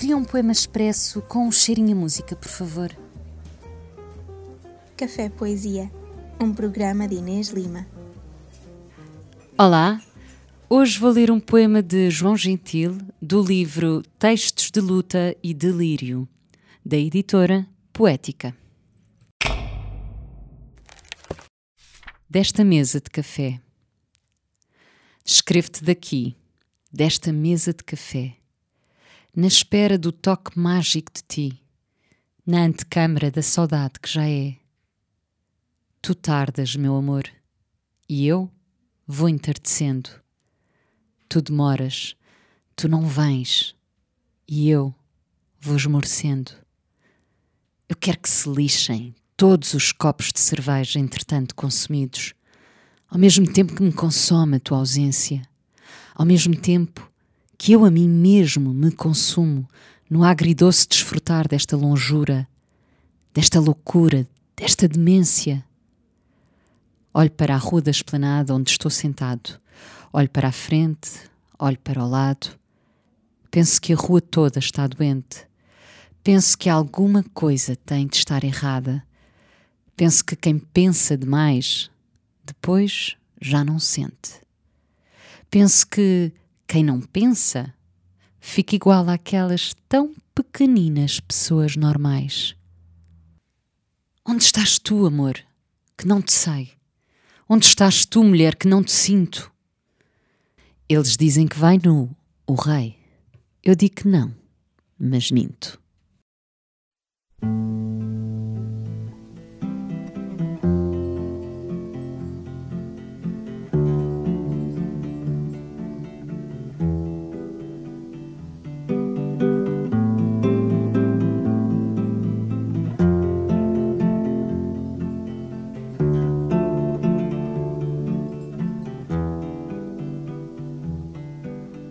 Cria um poema expresso com um cheirinho a música, por favor. Café Poesia, um programa de Inês Lima. Olá, hoje vou ler um poema de João Gentil do livro Textos de Luta e Delírio, da editora Poética. Desta mesa de café. Escrevo-te daqui, desta mesa de café na espera do toque mágico de ti, na antecâmara da saudade que já é. Tu tardas, meu amor, e eu vou entardecendo. Tu demoras, tu não vens, e eu vou esmorecendo. Eu quero que se lixem todos os copos de cerveja entretanto consumidos, ao mesmo tempo que me consome a tua ausência, ao mesmo tempo que eu a mim mesmo me consumo no agridoce desfrutar desta longura, desta loucura, desta demência. Olho para a rua da esplanada onde estou sentado, olho para a frente, olho para o lado. Penso que a rua toda está doente. Penso que alguma coisa tem de estar errada. Penso que quem pensa demais, depois já não sente. Penso que quem não pensa fica igual àquelas tão pequeninas pessoas normais. Onde estás tu, amor, que não te sei? Onde estás tu, mulher, que não te sinto? Eles dizem que vai nu, o rei. Eu digo que não, mas minto.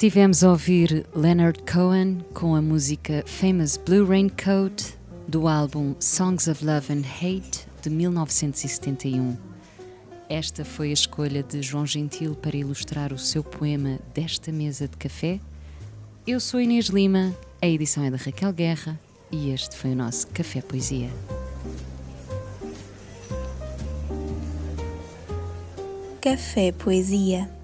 Estivemos a ouvir Leonard Cohen com a música Famous Blue Raincoat do álbum Songs of Love and Hate de 1971. Esta foi a escolha de João Gentil para ilustrar o seu poema Desta Mesa de Café. Eu sou Inês Lima, a edição é da Raquel Guerra e este foi o nosso Café Poesia. Café Poesia